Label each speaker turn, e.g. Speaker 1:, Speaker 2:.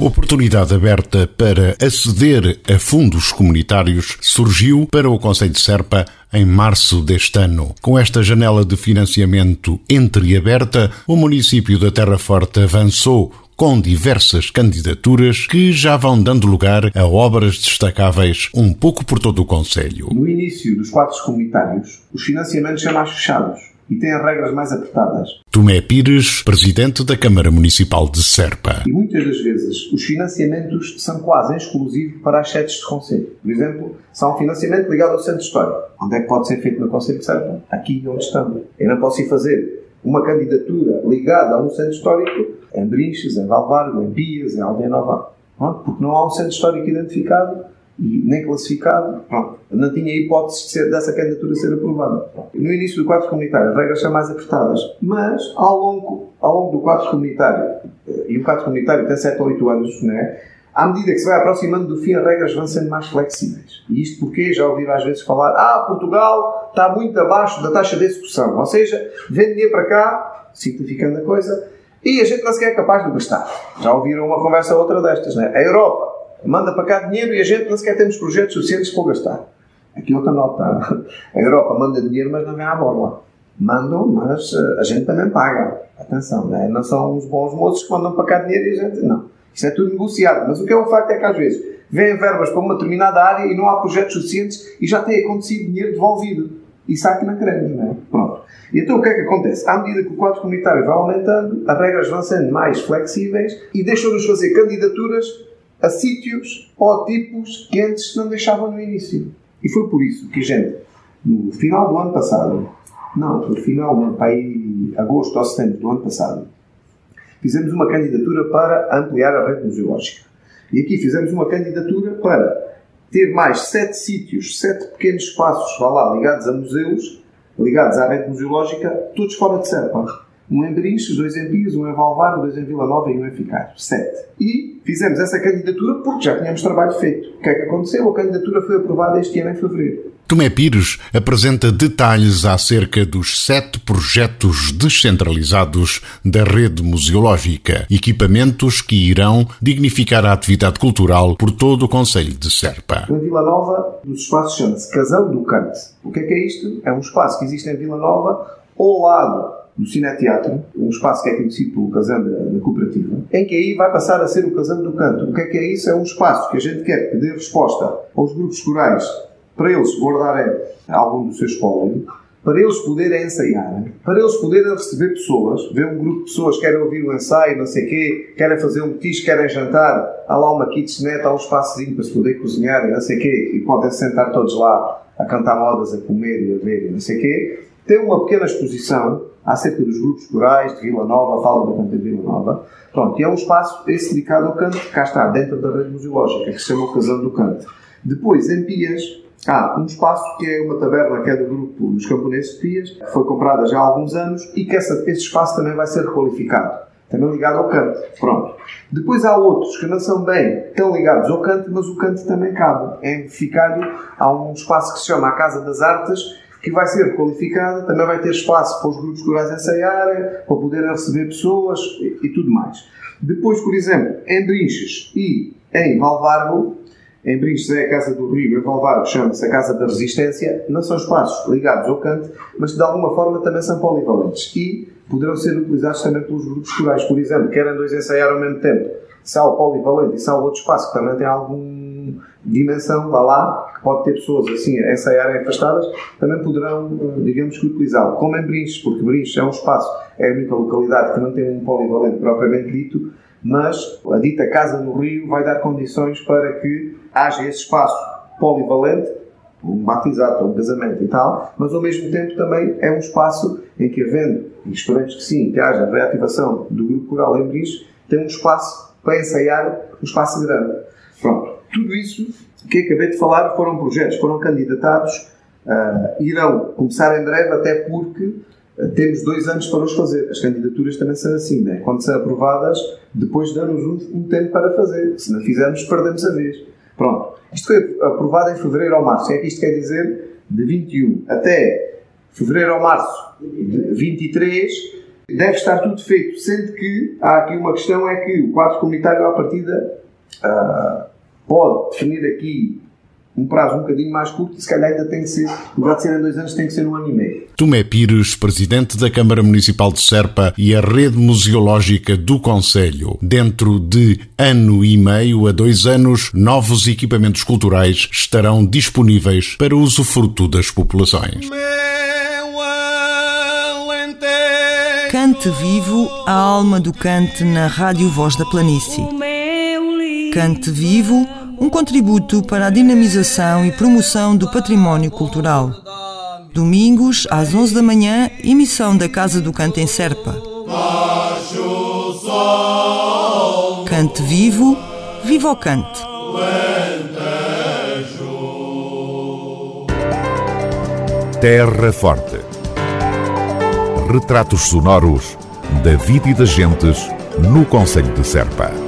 Speaker 1: Oportunidade aberta para aceder a fundos comunitários surgiu para o Conselho de Serpa em março deste ano. Com esta janela de financiamento entreaberta, o município da Terra Forte avançou com diversas candidaturas que já vão dando lugar a obras destacáveis um pouco por todo o Conselho.
Speaker 2: No início dos quadros comunitários, os financiamentos são mais fechados e têm as regras mais apertadas.
Speaker 1: Tomé Pires, presidente da Câmara Municipal de Serpa.
Speaker 2: E muitas das vezes os financiamentos são quase exclusivos para as sedes de Conselho. Por exemplo, são um financiamento ligado ao Centro Histórico. Onde é que pode ser feito no Conselho de Serpa? Aqui onde estamos. Eu não posso ir fazer uma candidatura ligada a um centro histórico em Brinches, em Valvargo, em Pias, em Aldeia Nova. Porque não há um centro histórico identificado e nem classificado. Pronto. Não tinha hipótese de ser, dessa candidatura ser aprovada. No início do quadro comunitário, as regras são mais apertadas, mas ao longo, ao longo do quadro comunitário, eh, e o quadro comunitário tem 7 ou 8 anos, né? à medida que se vai aproximando do fim, as regras vão sendo mais flexíveis. E isto porque já ouvi às vezes falar: ah, Portugal está muito abaixo da taxa de execução. Ou seja, vem dinheiro para cá, simplificando a coisa, e a gente não sequer é capaz de gastar. Já ouviram uma conversa ou outra destas, né? A Europa manda para cá dinheiro e a gente não sequer temos projetos suficientes para gastar. Aqui outra nota. A Europa manda dinheiro, mas não vem à bola. Mandam, mas eh, a gente também paga. Atenção, né? não são os bons moços que mandam para cá dinheiro e a gente não. Isso é tudo negociado. Mas o que é um facto é que às vezes vêm verbas para uma determinada área e não há projetos suficientes e já tem acontecido dinheiro devolvido. Isso há que não queremos, não é? Pronto. E então o que é que acontece? À medida que o quadro comunitário vai aumentando, as regras vão sendo mais flexíveis e deixam-nos fazer candidaturas a sítios ou tipos que antes não deixavam no início. E foi por isso que a gente, no final do ano passado, não, no final, no para aí, agosto ou setembro do ano passado, fizemos uma candidatura para ampliar a rede museológica. E aqui fizemos uma candidatura para ter mais sete sítios, sete pequenos espaços, vá lá, ligados a museus, ligados à rede museológica, todos fora de Serpa. Um em Brinches, dois em Pias, um em Valvar, dois em Vila Nova e um em Ficário. Sete. E fizemos essa candidatura porque já tínhamos trabalho feito. O que é que aconteceu? A candidatura foi aprovada este ano em fevereiro.
Speaker 1: Tomé Pires apresenta detalhes acerca dos sete projetos descentralizados da rede museológica, equipamentos que irão dignificar a atividade cultural por todo o Conselho de Serpa.
Speaker 2: Em Vila Nova, os espaços chama-se Casão do Cante. O que é que é isto? É um espaço que existe em Vila Nova ao lado do Cineteatro, um espaço que é conhecido pelo Casão da, Cooperativa, em que aí vai passar a ser o Casão do Canto. O que é que é isso? É um espaço que a gente quer que dê resposta aos grupos corais para eles guardarem algum do seu espólio, para eles poderem ensaiar, para eles poderem receber pessoas, ver um grupo de pessoas que querem ouvir o ensaio, não sei o quê, querem fazer um petisco, querem jantar, há lá uma kitchenette, há um espaçozinho para se poder cozinhar, não sei o quê, e podem sentar todos lá a cantar modas, a comer e a ver, não sei o quê. Tem uma pequena exposição acerca dos grupos corais de Vila Nova, fala do canto de Vila Nova. Pronto, e é um espaço esse dedicado ao canto, que cá está, dentro da rede museológica, que se chama o do Canto. Depois, em Pias, há um espaço que é uma taberna que é do grupo dos camponeses de Pias, que foi comprada já há alguns anos e que essa, esse espaço também vai ser requalificado. Também ligado ao canto. Pronto. Depois há outros que não são bem tão ligados ao canto, mas o canto também cabe. Em Ficário há um espaço que se chama a Casa das Artes, que vai ser qualificada, também vai ter espaço para os grupos corais ensaiarem, para poderem receber pessoas e, e, tudo mais. Depois, por exemplo, em Brinches e em Valvargo, em Brinches é a Casa do Rio, em Valvargo chama-se a Casa da Resistência, não são espaços ligados ao canto, mas de alguma forma também são polivalentes e poderão ser utilizados também pelos grupos corais. Por exemplo, querem dois ensaiar ao mesmo tempo, se há o polivalente e se há o outro espaço que também tem algum dimensão, vá lá, pode ter pessoas assim a ensaiarem afastadas, também poderão, eh, digamos que, utilizá-lo. Como em Brinches, porque Brinches é um espaço, é a única localidade que não tem um polivalente propriamente dito, mas a dita Casa do Rio vai dar condições para que haja esse espaço polivalente, um batizado um casamento e tal, mas ao mesmo tempo também é um espaço em que, havendo, e esperamos que sim, que haja reativação do grupo coral em Brinches, tem um espaço para ensaiar, um espaço grande. Pronto. Tudo isso que acabei de falar foram projetos, foram candidatados, uh, irão começar em breve, até porque temos dois anos para os fazer. As candidaturas também são assim, né? quando são aprovadas, depois damos um, um tempo para fazer. Se não fizermos, perdemos a vez. Pronto. Isto foi aprovado em fevereiro ou março. É que isto quer dizer? De 21 até fevereiro ou março de 23, deve estar tudo feito. Sendo que há aqui uma questão: é que o quadro comunitário, à partida, uh, pode definir aqui um prazo um bocadinho mais curto e se calhar ainda tem que ser, em de ser em dois anos, tem que ser um ano e meio.
Speaker 1: Tomé Pires, presidente da Câmara Municipal de Serpa e a rede museológica do Conselho. Dentro de ano e meio a dois anos, novos equipamentos culturais estarão disponíveis para usufruto das populações.
Speaker 3: Cante vivo a alma do cante na Rádio Voz da Planície. Cante vivo um contributo para a dinamização e promoção do património cultural. Domingos, às 11 da manhã, emissão da Casa do Canto em Serpa. Cante vivo, viva o cante.
Speaker 4: Terra Forte. Retratos sonoros da vida e das gentes no Conselho de Serpa.